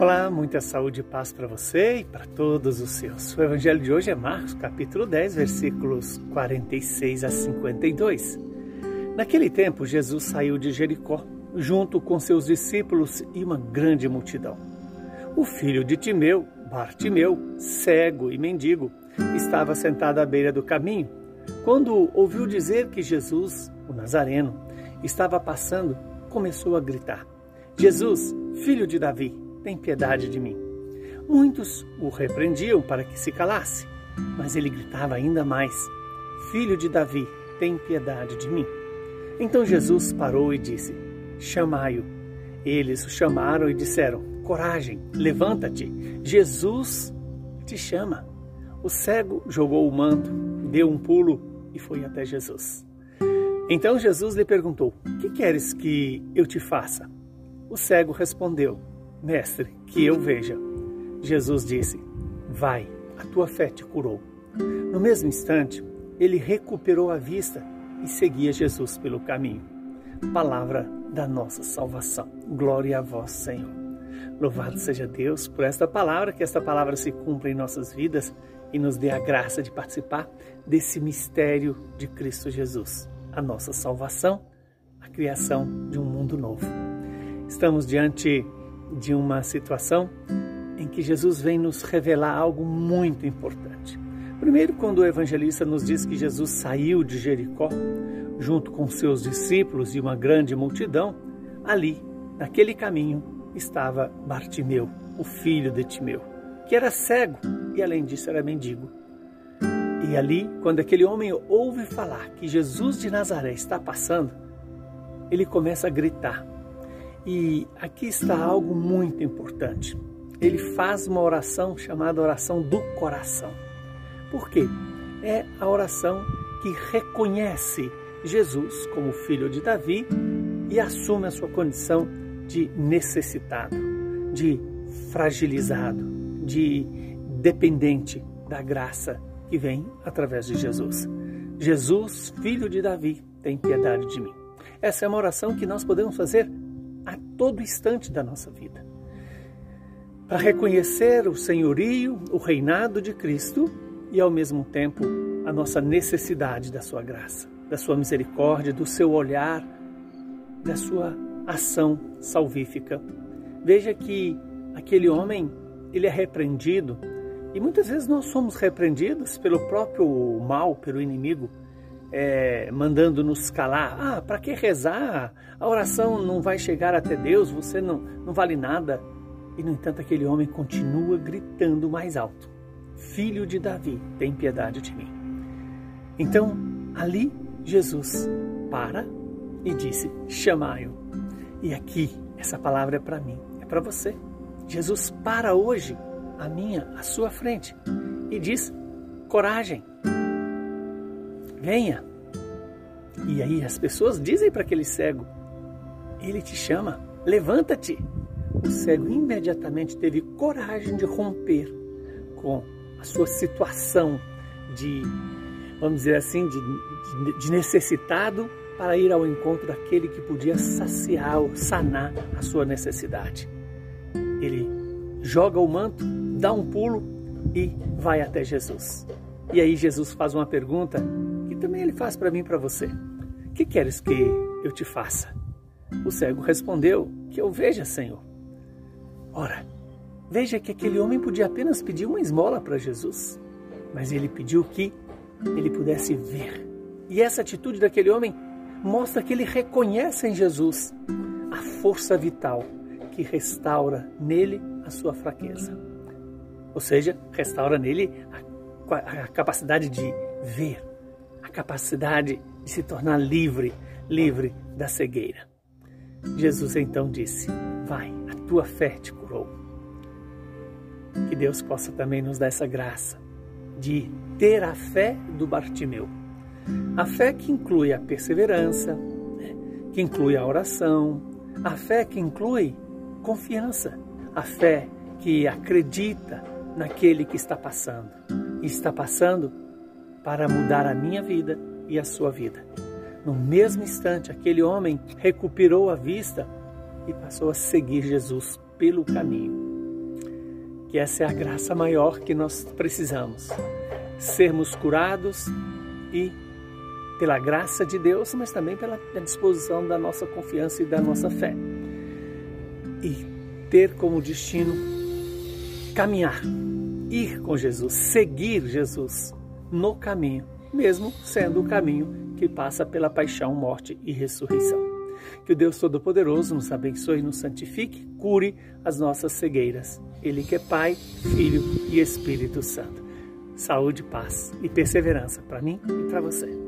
Olá, muita saúde e paz para você e para todos os seus. O evangelho de hoje é Marcos, capítulo 10, versículos 46 a 52. Naquele tempo, Jesus saiu de Jericó, junto com seus discípulos e uma grande multidão. O filho de Timeu, Bartimeu, cego e mendigo, estava sentado à beira do caminho. Quando ouviu dizer que Jesus, o Nazareno, estava passando, começou a gritar: Jesus, filho de Davi, tem piedade de mim. Muitos o repreendiam para que se calasse, mas ele gritava ainda mais: Filho de Davi, tem piedade de mim. Então Jesus parou e disse: Chamai-o. Eles o chamaram e disseram: Coragem, levanta-te, Jesus te chama. O cego jogou o manto, deu um pulo e foi até Jesus. Então Jesus lhe perguntou: Que queres que eu te faça? O cego respondeu: Mestre, que eu veja. Jesus disse: Vai, a tua fé te curou. No mesmo instante, ele recuperou a vista e seguia Jesus pelo caminho. Palavra da nossa salvação. Glória a vós, Senhor. Louvado seja Deus por esta palavra, que esta palavra se cumpra em nossas vidas e nos dê a graça de participar desse mistério de Cristo Jesus, a nossa salvação, a criação de um mundo novo. Estamos diante de uma situação em que Jesus vem nos revelar algo muito importante. Primeiro, quando o evangelista nos diz que Jesus saiu de Jericó, junto com seus discípulos e uma grande multidão, ali, naquele caminho, estava Bartimeu, o filho de Timeu, que era cego e, além disso, era mendigo. E ali, quando aquele homem ouve falar que Jesus de Nazaré está passando, ele começa a gritar: e aqui está algo muito importante. Ele faz uma oração chamada oração do coração. Por quê? É a oração que reconhece Jesus como filho de Davi e assume a sua condição de necessitado, de fragilizado, de dependente da graça que vem através de Jesus. Jesus, filho de Davi, tem piedade de mim. Essa é uma oração que nós podemos fazer a todo instante da nossa vida. Para reconhecer o senhorio, o reinado de Cristo e, ao mesmo tempo, a nossa necessidade da sua graça, da sua misericórdia, do seu olhar, da sua ação salvífica. Veja que aquele homem, ele é repreendido e muitas vezes nós somos repreendidos pelo próprio mal, pelo inimigo, é, mandando nos calar. Ah, para que rezar? A oração não vai chegar até Deus, você não, não vale nada. E, no entanto, aquele homem continua gritando mais alto: Filho de Davi, tem piedade de mim. Então, ali, Jesus para e disse: Chamai-o. E aqui, essa palavra é para mim, é para você. Jesus para hoje, a minha, a sua frente, e diz: Coragem, venha. E aí as pessoas dizem para aquele cego: Ele te chama, levanta-te. O cego imediatamente teve coragem de romper com a sua situação de, vamos dizer assim, de, de, de necessitado para ir ao encontro daquele que podia saciar, sanar a sua necessidade. Ele joga o manto, dá um pulo e vai até Jesus. E aí Jesus faz uma pergunta também ele faz para mim e para você. Que queres que eu te faça? O cego respondeu: Que eu veja, Senhor. Ora, veja que aquele homem podia apenas pedir uma esmola para Jesus, mas ele pediu que ele pudesse ver. E essa atitude daquele homem mostra que ele reconhece em Jesus a força vital que restaura nele a sua fraqueza. Ou seja, restaura nele a, a capacidade de ver, capacidade de se tornar livre, livre da cegueira. Jesus então disse: Vai, a tua fé te curou. Que Deus possa também nos dar essa graça de ter a fé do Bartimeu. A fé que inclui a perseverança, né? que inclui a oração, a fé que inclui confiança, a fé que acredita naquele que está passando. E está passando para mudar a minha vida e a sua vida. No mesmo instante, aquele homem recuperou a vista e passou a seguir Jesus pelo caminho. que essa é a graça maior que nós precisamos. Sermos curados e pela graça de Deus, mas também pela disposição da nossa confiança e da nossa fé. E ter como destino caminhar, ir com Jesus, seguir Jesus no caminho, mesmo sendo o caminho que passa pela paixão, morte e ressurreição. Que o Deus Todo-Poderoso nos abençoe nos santifique, cure as nossas cegueiras. Ele que é Pai, Filho e Espírito Santo. Saúde, paz e perseverança para mim e para você.